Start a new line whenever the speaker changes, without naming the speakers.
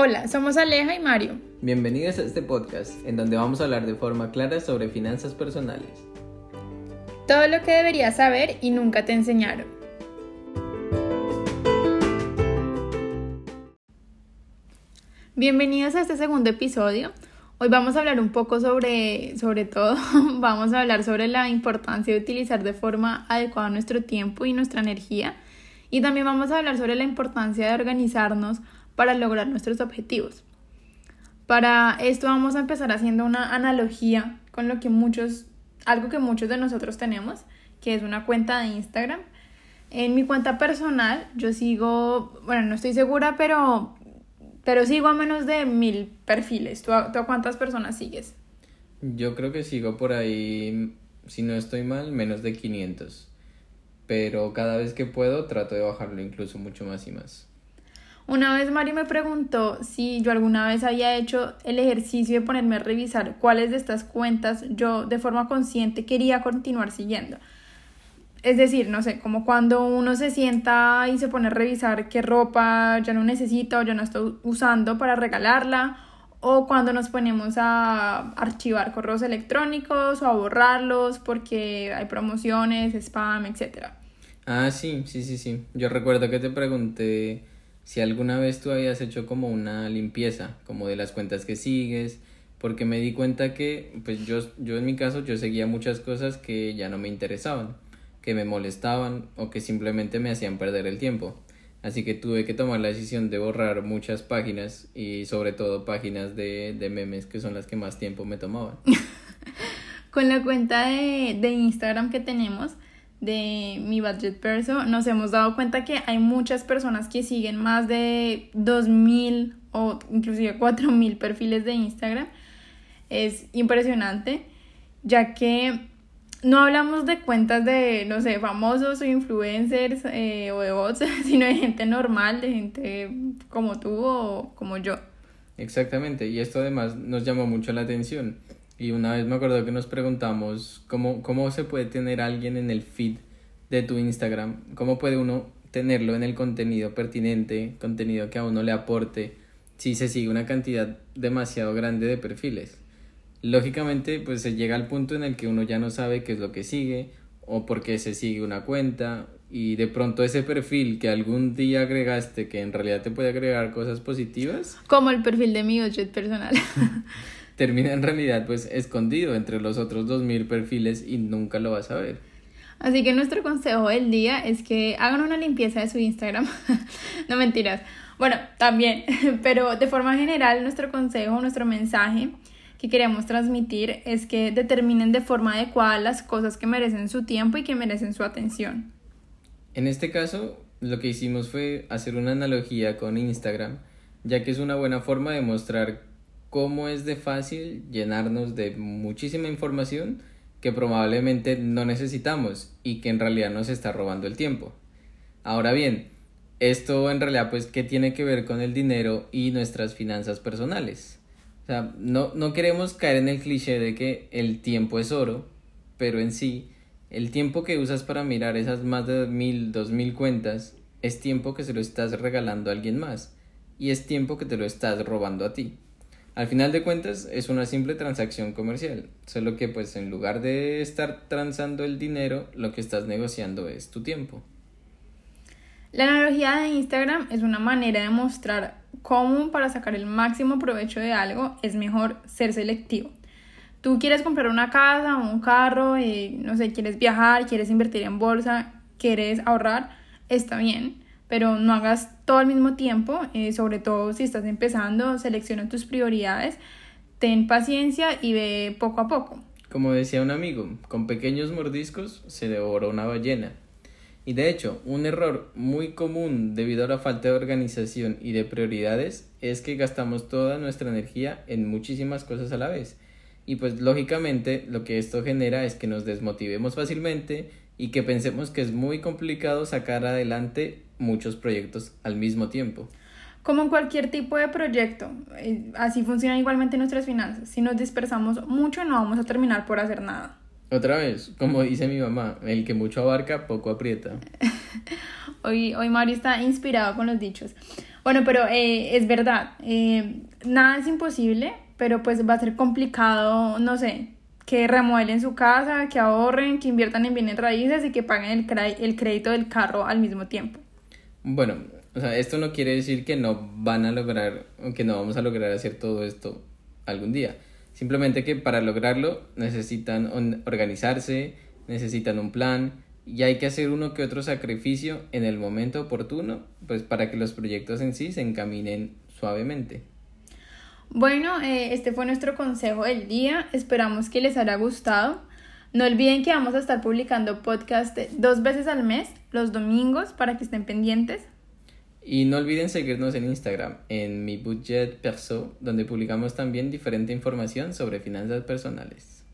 Hola, somos Aleja y Mario.
Bienvenidos a este podcast en donde vamos a hablar de forma clara sobre finanzas personales.
Todo lo que deberías saber y nunca te enseñaron. Bienvenidos a este segundo episodio. Hoy vamos a hablar un poco sobre, sobre todo, vamos a hablar sobre la importancia de utilizar de forma adecuada nuestro tiempo y nuestra energía. Y también vamos a hablar sobre la importancia de organizarnos para lograr nuestros objetivos. Para esto vamos a empezar haciendo una analogía con lo que muchos, algo que muchos de nosotros tenemos, que es una cuenta de Instagram. En mi cuenta personal yo sigo, bueno, no estoy segura, pero, pero sigo a menos de mil perfiles. ¿Tú, ¿Tú a cuántas personas sigues?
Yo creo que sigo por ahí, si no estoy mal, menos de 500. Pero cada vez que puedo trato de bajarlo incluso mucho más y más.
Una vez Mario me preguntó si yo alguna vez había hecho el ejercicio de ponerme a revisar cuáles de estas cuentas yo de forma consciente quería continuar siguiendo. Es decir, no sé, como cuando uno se sienta y se pone a revisar qué ropa ya no necesita o ya no está usando para regalarla, o cuando nos ponemos a archivar correos electrónicos o a borrarlos porque hay promociones, spam, etc.
Ah, sí, sí, sí, sí. Yo recuerdo que te pregunté si alguna vez tú habías hecho como una limpieza, como de las cuentas que sigues, porque me di cuenta que, pues yo, yo en mi caso, yo seguía muchas cosas que ya no me interesaban, que me molestaban o que simplemente me hacían perder el tiempo. Así que tuve que tomar la decisión de borrar muchas páginas y sobre todo páginas de, de memes que son las que más tiempo me tomaban.
Con la cuenta de, de Instagram que tenemos, de mi budget perso, nos hemos dado cuenta que hay muchas personas que siguen más de 2000 o inclusive 4000 perfiles de Instagram. Es impresionante, ya que no hablamos de cuentas de, no sé, famosos o influencers eh, o de bots, sino de gente normal, de gente como tú o como yo.
Exactamente, y esto además nos llamó mucho la atención y una vez me acuerdo que nos preguntamos cómo, cómo se puede tener alguien en el feed de tu Instagram, cómo puede uno tenerlo en el contenido pertinente, contenido que a uno le aporte, si se sigue una cantidad demasiado grande de perfiles. Lógicamente, pues se llega al punto en el que uno ya no sabe qué es lo que sigue o por qué se sigue una cuenta y de pronto ese perfil que algún día agregaste que en realidad te puede agregar cosas positivas.
Como el perfil de mi budget personal.
termina en realidad pues escondido entre los otros 2000 perfiles y nunca lo vas a ver.
Así que nuestro consejo del día es que hagan una limpieza de su Instagram. no mentiras. Bueno, también, pero de forma general nuestro consejo, nuestro mensaje que queremos transmitir es que determinen de forma adecuada las cosas que merecen su tiempo y que merecen su atención.
En este caso, lo que hicimos fue hacer una analogía con Instagram, ya que es una buena forma de mostrar cómo es de fácil llenarnos de muchísima información que probablemente no necesitamos y que en realidad nos está robando el tiempo. Ahora bien, esto en realidad pues qué tiene que ver con el dinero y nuestras finanzas personales. O sea, no, no queremos caer en el cliché de que el tiempo es oro, pero en sí, el tiempo que usas para mirar esas más de mil, dos mil cuentas es tiempo que se lo estás regalando a alguien más y es tiempo que te lo estás robando a ti. Al final de cuentas es una simple transacción comercial, solo que pues en lugar de estar transando el dinero, lo que estás negociando es tu tiempo.
La analogía de Instagram es una manera de mostrar cómo para sacar el máximo provecho de algo es mejor ser selectivo. Tú quieres comprar una casa o un carro, y, no sé, quieres viajar, quieres invertir en bolsa, quieres ahorrar, está bien pero no hagas todo al mismo tiempo, eh, sobre todo si estás empezando, selecciona tus prioridades, ten paciencia y ve poco a poco.
Como decía un amigo, con pequeños mordiscos se devora una ballena. Y de hecho, un error muy común debido a la falta de organización y de prioridades es que gastamos toda nuestra energía en muchísimas cosas a la vez. Y pues lógicamente lo que esto genera es que nos desmotivemos fácilmente y que pensemos que es muy complicado sacar adelante muchos proyectos al mismo tiempo.
Como en cualquier tipo de proyecto, eh, así funcionan igualmente nuestras finanzas. Si nos dispersamos mucho no vamos a terminar por hacer nada.
Otra vez, como dice mi mamá, el que mucho abarca, poco aprieta.
hoy, hoy Mario está inspirado con los dichos. Bueno, pero eh, es verdad, eh, nada es imposible, pero pues va a ser complicado, no sé, que remueven su casa, que ahorren, que inviertan en bienes raíces y que paguen el, el crédito del carro al mismo tiempo.
Bueno, o sea, esto no quiere decir que no van a lograr, que no vamos a lograr hacer todo esto algún día. Simplemente que para lograrlo necesitan organizarse, necesitan un plan y hay que hacer uno que otro sacrificio en el momento oportuno, pues para que los proyectos en sí se encaminen suavemente.
Bueno, eh, este fue nuestro consejo del día. Esperamos que les haya gustado. No olviden que vamos a estar publicando podcast dos veces al mes, los domingos, para que estén pendientes.
Y no olviden seguirnos en Instagram, en mi budget perso, donde publicamos también diferente información sobre finanzas personales.